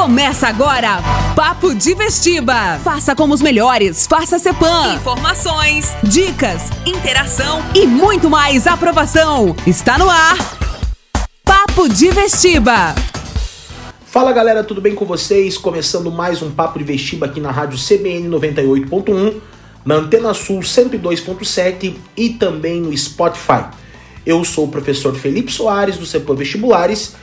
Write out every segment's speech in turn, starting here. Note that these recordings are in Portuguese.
Começa agora, Papo de Vestiba. Faça como os melhores, faça Cepan. Informações, dicas, interação e muito mais aprovação. Está no ar, Papo de Vestiba. Fala galera, tudo bem com vocês? Começando mais um Papo de Vestiba aqui na rádio CBN 98.1, na Antena Sul 102.7 e também no Spotify. Eu sou o professor Felipe Soares do CEPAM Vestibulares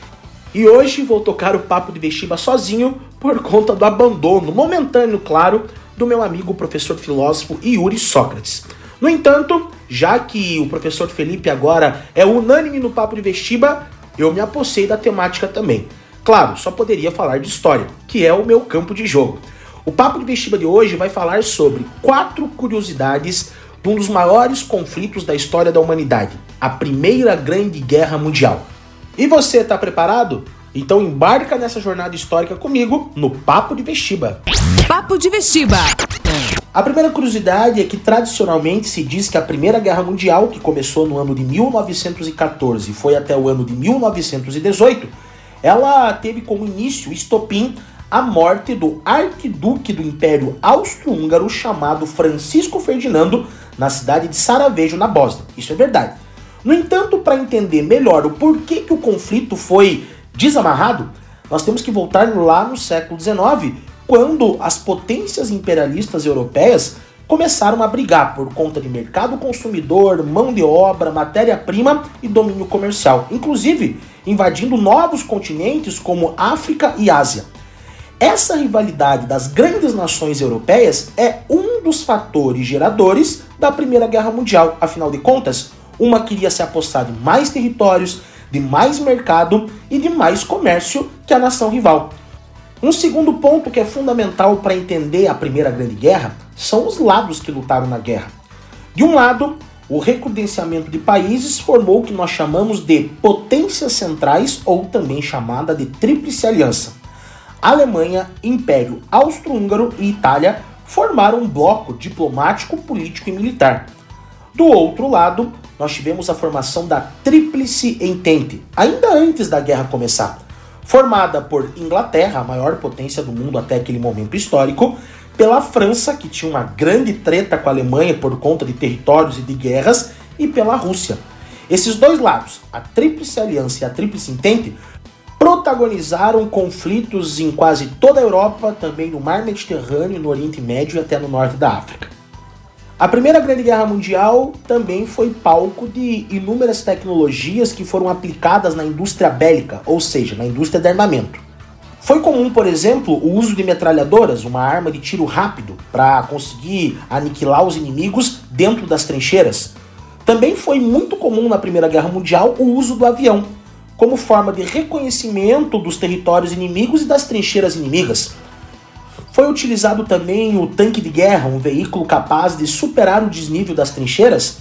e hoje vou tocar o papo de vestiba sozinho por conta do abandono, momentâneo, claro, do meu amigo professor filósofo Yuri Sócrates. No entanto, já que o professor Felipe agora é unânime no papo de vestiba, eu me apossei da temática também. Claro, só poderia falar de história, que é o meu campo de jogo. O papo de vestiba de hoje vai falar sobre quatro curiosidades de um dos maiores conflitos da história da humanidade, a Primeira Grande Guerra Mundial. E você está preparado? Então embarca nessa jornada histórica comigo no Papo de Vestiba. Papo de Vestiba. A primeira curiosidade é que tradicionalmente se diz que a Primeira Guerra Mundial, que começou no ano de 1914 e foi até o ano de 1918, ela teve como início estopim a morte do arquiduque do Império Austro-Húngaro chamado Francisco Ferdinando na cidade de Sarajevo, na Bósnia. Isso é verdade. No entanto, para entender melhor o porquê que o conflito foi desamarrado, nós temos que voltar lá no século XIX, quando as potências imperialistas europeias começaram a brigar por conta de mercado consumidor, mão de obra, matéria-prima e domínio comercial, inclusive invadindo novos continentes como África e Ásia. Essa rivalidade das grandes nações europeias é um dos fatores geradores da Primeira Guerra Mundial. Afinal de contas, uma queria se apostar de mais territórios, de mais mercado e de mais comércio que a nação rival. Um segundo ponto que é fundamental para entender a Primeira Grande Guerra são os lados que lutaram na guerra. De um lado, o recrudescimento de países formou o que nós chamamos de potências centrais ou também chamada de Tríplice Aliança. Alemanha, Império Austro-Húngaro e Itália formaram um bloco diplomático, político e militar. Do outro lado, nós tivemos a formação da Tríplice Entente, ainda antes da guerra começar. Formada por Inglaterra, a maior potência do mundo até aquele momento histórico, pela França, que tinha uma grande treta com a Alemanha por conta de territórios e de guerras, e pela Rússia. Esses dois lados, a Tríplice Aliança e a Tríplice Entente, protagonizaram conflitos em quase toda a Europa, também no Mar Mediterrâneo, no Oriente Médio e até no norte da África. A Primeira Grande Guerra Mundial também foi palco de inúmeras tecnologias que foram aplicadas na indústria bélica, ou seja, na indústria de armamento. Foi comum, por exemplo, o uso de metralhadoras, uma arma de tiro rápido, para conseguir aniquilar os inimigos dentro das trincheiras. Também foi muito comum na Primeira Guerra Mundial o uso do avião, como forma de reconhecimento dos territórios inimigos e das trincheiras inimigas. Foi utilizado também o tanque de guerra, um veículo capaz de superar o desnível das trincheiras,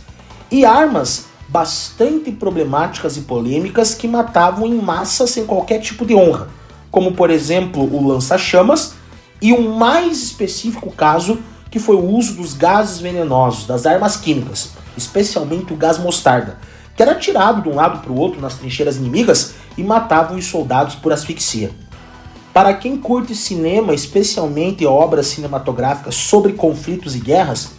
e armas bastante problemáticas e polêmicas que matavam em massa sem qualquer tipo de honra, como por exemplo o lança-chamas e um mais específico caso que foi o uso dos gases venenosos, das armas químicas, especialmente o gás mostarda, que era tirado de um lado para o outro nas trincheiras inimigas e matavam os soldados por asfixia. Para quem curte cinema, especialmente obras cinematográficas sobre conflitos e guerras,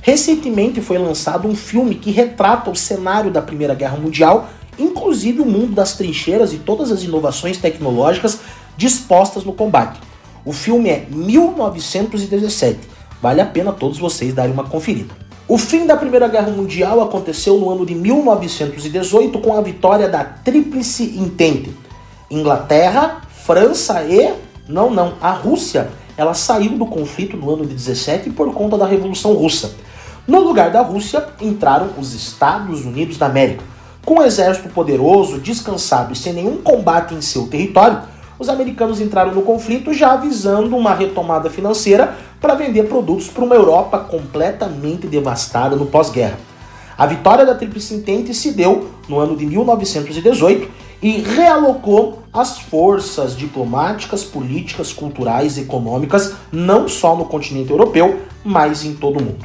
recentemente foi lançado um filme que retrata o cenário da Primeira Guerra Mundial, inclusive o mundo das trincheiras e todas as inovações tecnológicas dispostas no combate. O filme é 1917. Vale a pena todos vocês darem uma conferida. O fim da Primeira Guerra Mundial aconteceu no ano de 1918 com a vitória da Tríplice Entente. Inglaterra, França e não, não, a Rússia, ela saiu do conflito no ano de 17 por conta da Revolução Russa. No lugar da Rússia entraram os Estados Unidos da América. Com um exército poderoso, descansado e sem nenhum combate em seu território, os americanos entraram no conflito já avisando uma retomada financeira para vender produtos para uma Europa completamente devastada no pós-guerra. A vitória da Tríplice Entente se deu no ano de 1918 e realocou as forças diplomáticas, políticas, culturais, econômicas, não só no continente europeu, mas em todo o mundo.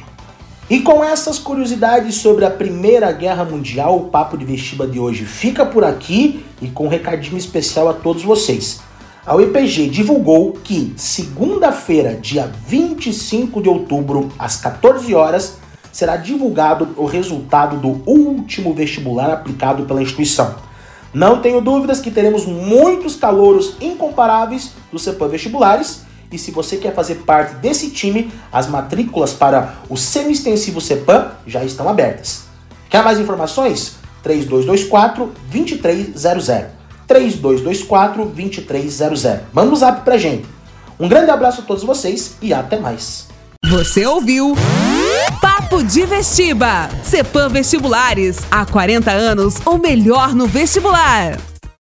E com essas curiosidades sobre a Primeira Guerra Mundial, o Papo de Vestiba de hoje fica por aqui e com um recadinho especial a todos vocês. a UEPG divulgou que segunda-feira, dia 25 de outubro, às 14 horas, será divulgado o resultado do último vestibular aplicado pela instituição. Não tenho dúvidas que teremos muitos calouros incomparáveis do CEPAM Vestibulares e se você quer fazer parte desse time, as matrículas para o semi-extensivo CEPAM já estão abertas. Quer mais informações? 3224 2300. 3224 2300. Manda um zap pra gente. Um grande abraço a todos vocês e até mais. Você ouviu? Papo de Vestiba. Cepam Vestibulares. Há 40 anos, ou melhor no vestibular.